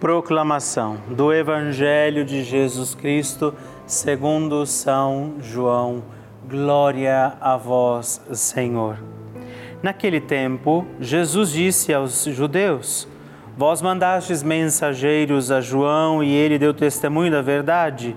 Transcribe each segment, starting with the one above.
Proclamação do Evangelho de Jesus Cristo, segundo São João. Glória a vós, Senhor. Naquele tempo, Jesus disse aos judeus: Vós mandastes mensageiros a João e ele deu testemunho da verdade.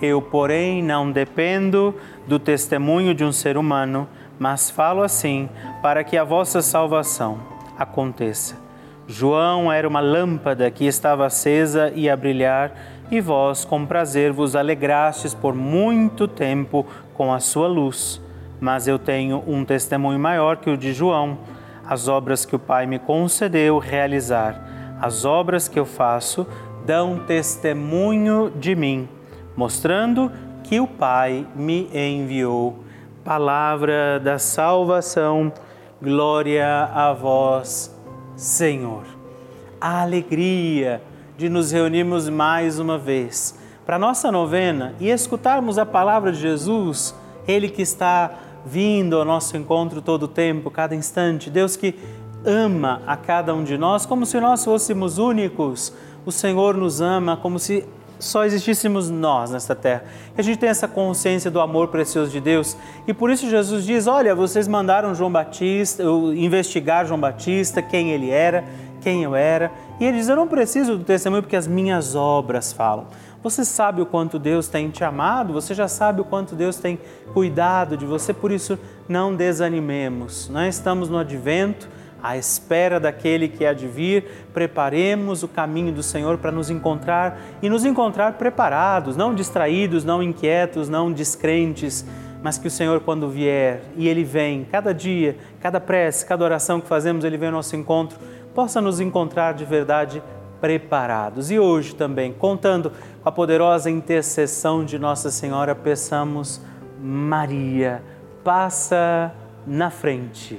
Eu, porém, não dependo do testemunho de um ser humano mas falo assim para que a vossa salvação aconteça. João era uma lâmpada que estava acesa e a brilhar, e vós, com prazer, vos alegrastes por muito tempo com a sua luz. Mas eu tenho um testemunho maior que o de João, as obras que o Pai me concedeu realizar. As obras que eu faço dão testemunho de mim, mostrando que o Pai me enviou palavra da salvação. Glória a vós, Senhor. A alegria de nos reunirmos mais uma vez para nossa novena e escutarmos a palavra de Jesus, ele que está vindo ao nosso encontro todo o tempo, cada instante. Deus que ama a cada um de nós como se nós fôssemos únicos. O Senhor nos ama como se só existíssemos nós nesta terra. E a gente tem essa consciência do amor precioso de Deus. E por isso Jesus diz: Olha, vocês mandaram João Batista, investigar João Batista, quem ele era, quem eu era. E ele diz: Eu não preciso do testemunho porque as minhas obras falam. Você sabe o quanto Deus tem te amado, você já sabe o quanto Deus tem cuidado de você, por isso não desanimemos. Nós estamos no advento à espera daquele que há de vir, preparemos o caminho do Senhor para nos encontrar e nos encontrar preparados, não distraídos, não inquietos, não descrentes, mas que o Senhor, quando vier, e Ele vem, cada dia, cada prece, cada oração que fazemos, Ele vem ao nosso encontro, possa nos encontrar de verdade preparados. E hoje também, contando com a poderosa intercessão de Nossa Senhora, peçamos, Maria, passa na frente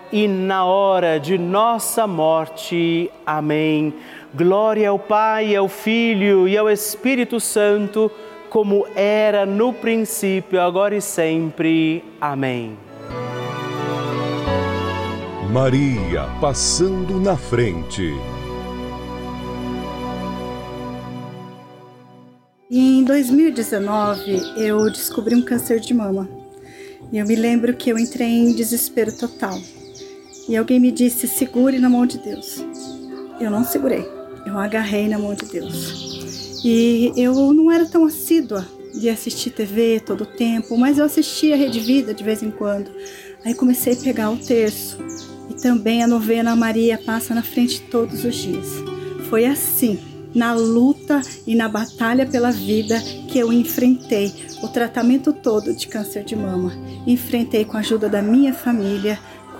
e na hora de nossa morte. Amém. Glória ao Pai, ao Filho e ao Espírito Santo, como era no princípio, agora e sempre. Amém. Maria passando na frente. Em 2019, eu descobri um câncer de mama. E eu me lembro que eu entrei em desespero total. E alguém me disse: segure na mão de Deus. Eu não segurei eu agarrei na mão de Deus. E eu não era tão assídua de assistir TV todo o tempo, mas eu assistia Rede Vida de vez em quando. Aí comecei a pegar o terço e também a novena Maria passa na frente todos os dias. Foi assim, na luta e na batalha pela vida que eu enfrentei o tratamento todo de câncer de mama. Enfrentei com a ajuda da minha família,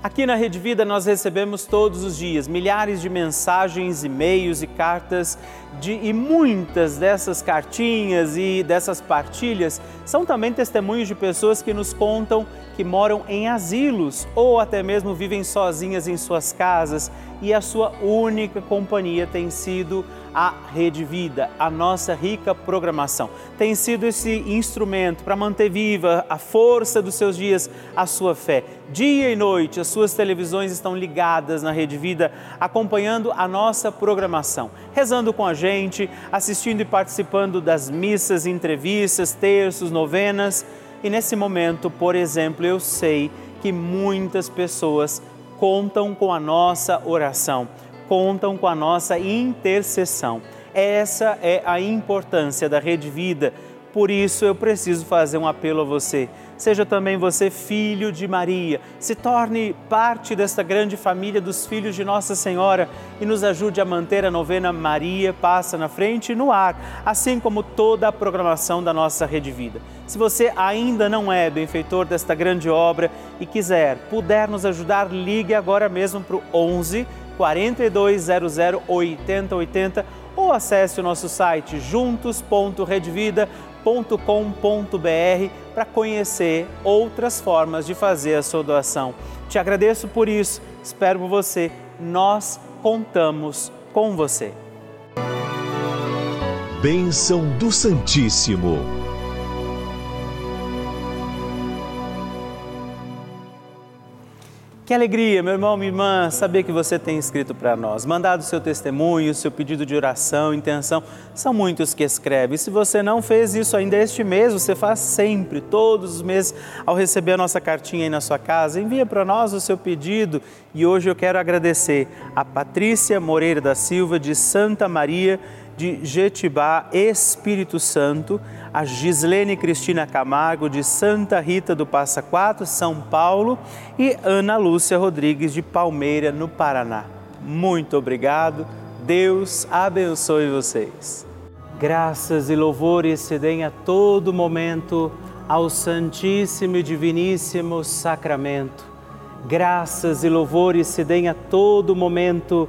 Aqui na Rede Vida nós recebemos todos os dias milhares de mensagens, e-mails e cartas de, e muitas dessas cartinhas e dessas partilhas são também testemunhos de pessoas que nos contam que moram em asilos ou até mesmo vivem sozinhas em suas casas e a sua única companhia tem sido a Rede Vida, a nossa rica programação. Tem sido esse instrumento para manter viva a força dos seus dias, a sua fé. Dia e noite, as suas televisões estão ligadas na Rede Vida, acompanhando a nossa programação, rezando com a gente, assistindo e participando das missas, entrevistas, terços, novenas. E nesse momento, por exemplo, eu sei que muitas pessoas contam com a nossa oração, contam com a nossa intercessão. Essa é a importância da Rede Vida. Por isso eu preciso fazer um apelo a você. Seja também você filho de Maria. Se torne parte desta grande família dos filhos de Nossa Senhora e nos ajude a manter a novena Maria Passa na Frente no ar, assim como toda a programação da nossa Rede Vida. Se você ainda não é benfeitor desta grande obra e quiser, puder nos ajudar, ligue agora mesmo para o 11 4200 8080 ou acesse o nosso site juntos.redvida.com.br para conhecer outras formas de fazer a sua doação. Te agradeço por isso, espero por você. Nós contamos com você. Bênção do Santíssimo. Que alegria, meu irmão, minha irmã, saber que você tem escrito para nós, mandado seu testemunho, seu pedido de oração, intenção. São muitos que escrevem. Se você não fez isso ainda este mês, você faz sempre, todos os meses, ao receber a nossa cartinha aí na sua casa, envia para nós o seu pedido. E hoje eu quero agradecer a Patrícia Moreira da Silva, de Santa Maria de Jetibá, Espírito Santo, a Gislene Cristina Camargo, de Santa Rita do Passa Quatro, São Paulo, e Ana Lúcia Rodrigues, de Palmeira, no Paraná. Muito obrigado, Deus abençoe vocês. Graças e louvores se deem a todo momento ao Santíssimo e Diviníssimo Sacramento. Graças e louvores se deem a todo momento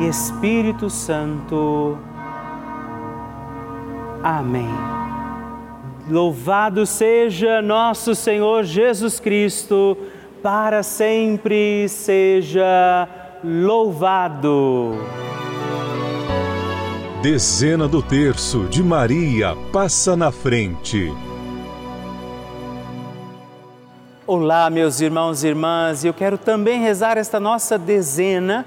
Espírito Santo. Amém. Louvado seja nosso Senhor Jesus Cristo para sempre seja louvado. Dezena do terço de Maria passa na frente. Olá, meus irmãos e irmãs, eu quero também rezar esta nossa dezena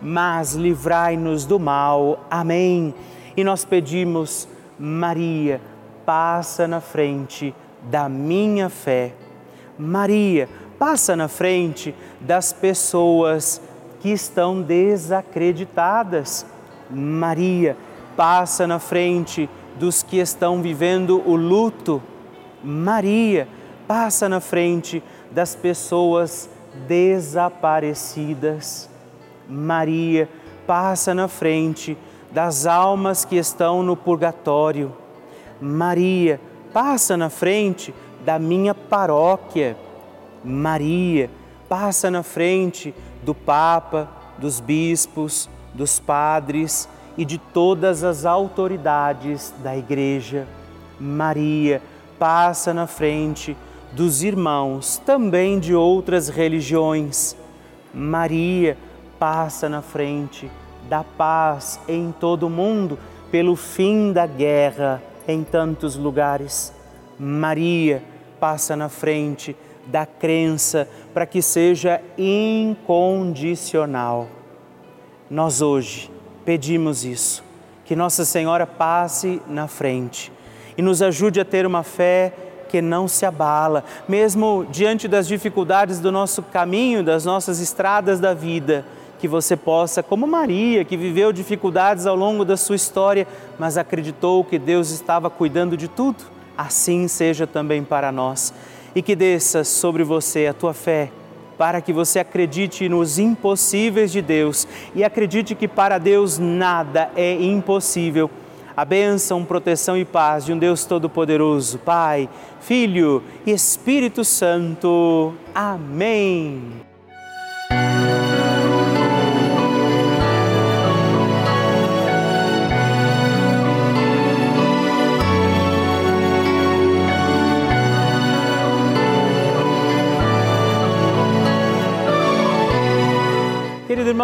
mas livrai-nos do mal. Amém. E nós pedimos, Maria, passa na frente da minha fé Maria passa na frente das pessoas que estão desacreditadas. Maria passa na frente dos que estão vivendo o luto. Maria passa na frente das pessoas desaparecidas. Maria passa na frente das almas que estão no purgatório. Maria passa na frente da minha paróquia. Maria passa na frente do Papa, dos bispos, dos padres e de todas as autoridades da Igreja. Maria passa na frente dos irmãos, também de outras religiões. Maria passa na frente da paz em todo o mundo, pelo fim da guerra em tantos lugares. Maria passa na frente da crença para que seja incondicional. Nós hoje pedimos isso, que Nossa Senhora passe na frente e nos ajude a ter uma fé que não se abala, mesmo diante das dificuldades do nosso caminho, das nossas estradas da vida, que você possa, como Maria, que viveu dificuldades ao longo da sua história, mas acreditou que Deus estava cuidando de tudo assim seja também para nós. E que desça sobre você a tua fé, para que você acredite nos impossíveis de Deus e acredite que para Deus nada é impossível. A bênção, proteção e paz de um Deus Todo-Poderoso, Pai, Filho e Espírito Santo. Amém.